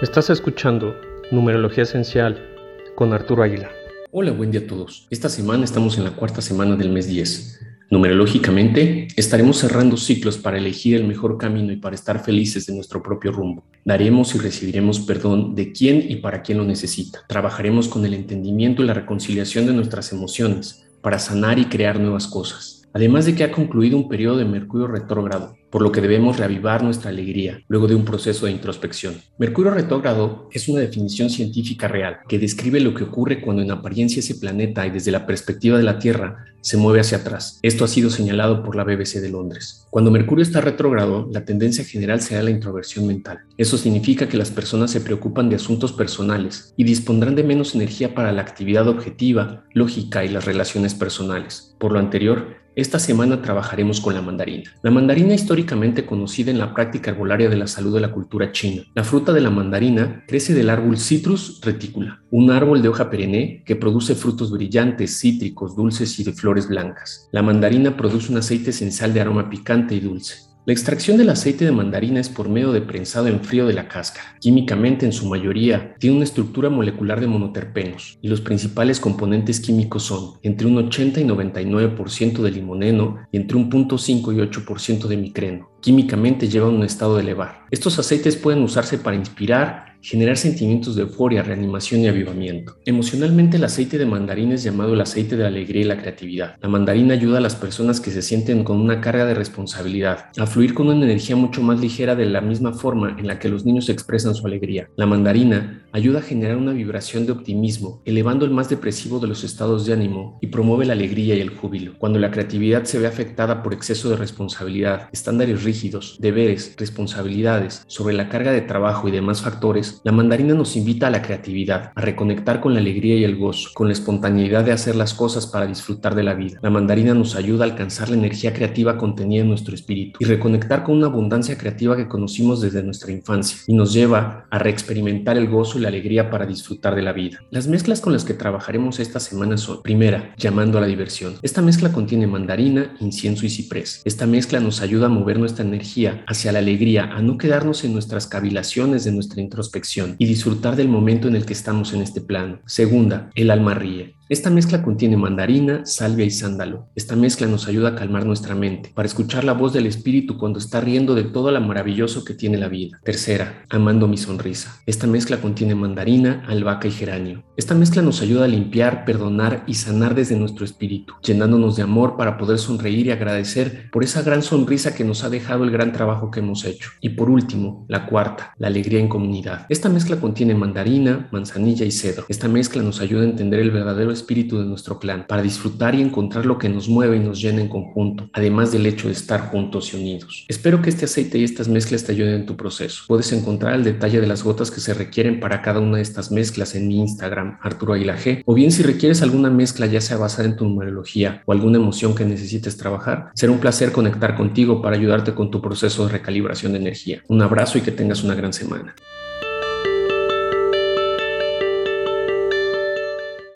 Estás escuchando Numerología Esencial con Arturo Aguilar. Hola, buen día a todos. Esta semana estamos en la cuarta semana del mes 10. Numerológicamente, estaremos cerrando ciclos para elegir el mejor camino y para estar felices de nuestro propio rumbo. Daremos y recibiremos perdón de quién y para quién lo necesita. Trabajaremos con el entendimiento y la reconciliación de nuestras emociones para sanar y crear nuevas cosas además de que ha concluido un periodo de Mercurio retrógrado, por lo que debemos reavivar nuestra alegría luego de un proceso de introspección. Mercurio retrógrado es una definición científica real que describe lo que ocurre cuando en apariencia ese planeta y desde la perspectiva de la Tierra se mueve hacia atrás. Esto ha sido señalado por la BBC de Londres. Cuando Mercurio está retrógrado, la tendencia general será la introversión mental. Eso significa que las personas se preocupan de asuntos personales y dispondrán de menos energía para la actividad objetiva, lógica y las relaciones personales. Por lo anterior, esta semana trabajaremos con la mandarina. La mandarina históricamente conocida en la práctica herbolaria de la salud de la cultura china. La fruta de la mandarina crece del árbol Citrus reticula, un árbol de hoja perenne que produce frutos brillantes, cítricos, dulces y de flores blancas. La mandarina produce un aceite esencial de aroma picante y dulce. La extracción del aceite de mandarina es por medio de prensado en frío de la cáscara. Químicamente, en su mayoría, tiene una estructura molecular de monoterpenos y los principales componentes químicos son entre un 80 y 99% de limoneno y entre un 0.5 y 8% de micreno. Químicamente llevan un estado de elevar. Estos aceites pueden usarse para inspirar, generar sentimientos de euforia, reanimación y avivamiento. Emocionalmente el aceite de mandarina es llamado el aceite de alegría y la creatividad. La mandarina ayuda a las personas que se sienten con una carga de responsabilidad a fluir con una energía mucho más ligera de la misma forma en la que los niños expresan su alegría. La mandarina ayuda a generar una vibración de optimismo, elevando el más depresivo de los estados de ánimo y promueve la alegría y el júbilo. Cuando la creatividad se ve afectada por exceso de responsabilidad, estándares rígidos, deberes, responsabilidades, sobre la carga de trabajo y demás factores, la mandarina nos invita a la creatividad, a reconectar con la alegría y el gozo, con la espontaneidad de hacer las cosas para disfrutar de la vida. La mandarina nos ayuda a alcanzar la energía creativa contenida en nuestro espíritu y reconectar con una abundancia creativa que conocimos desde nuestra infancia y nos lleva a reexperimentar el gozo y la alegría para disfrutar de la vida. Las mezclas con las que trabajaremos esta semana son, primera, llamando a la diversión. Esta mezcla contiene mandarina, incienso y ciprés. Esta mezcla nos ayuda a mover nuestra energía hacia la alegría, a no quedarnos en nuestras cavilaciones de nuestra introspección y disfrutar del momento en el que estamos en este plano. Segunda, el alma ríe. Esta mezcla contiene mandarina, salvia y sándalo. Esta mezcla nos ayuda a calmar nuestra mente, para escuchar la voz del espíritu cuando está riendo de todo lo maravilloso que tiene la vida. Tercera, amando mi sonrisa. Esta mezcla contiene mandarina, albahaca y geranio. Esta mezcla nos ayuda a limpiar, perdonar y sanar desde nuestro espíritu, llenándonos de amor para poder sonreír y agradecer por esa gran sonrisa que nos ha dejado el gran trabajo que hemos hecho. Y por último, la cuarta, la alegría en comunidad. Esta mezcla contiene mandarina, manzanilla y cedro. Esta mezcla nos ayuda a entender el verdadero espíritu de nuestro clan, para disfrutar y encontrar lo que nos mueve y nos llena en conjunto, además del hecho de estar juntos y unidos. Espero que este aceite y estas mezclas te ayuden en tu proceso. Puedes encontrar el detalle de las gotas que se requieren para cada una de estas mezclas en mi Instagram, Arturo Aguila G, o bien si requieres alguna mezcla ya sea basada en tu numerología o alguna emoción que necesites trabajar, será un placer conectar contigo para ayudarte con tu proceso de recalibración de energía. Un abrazo y que tengas una gran semana.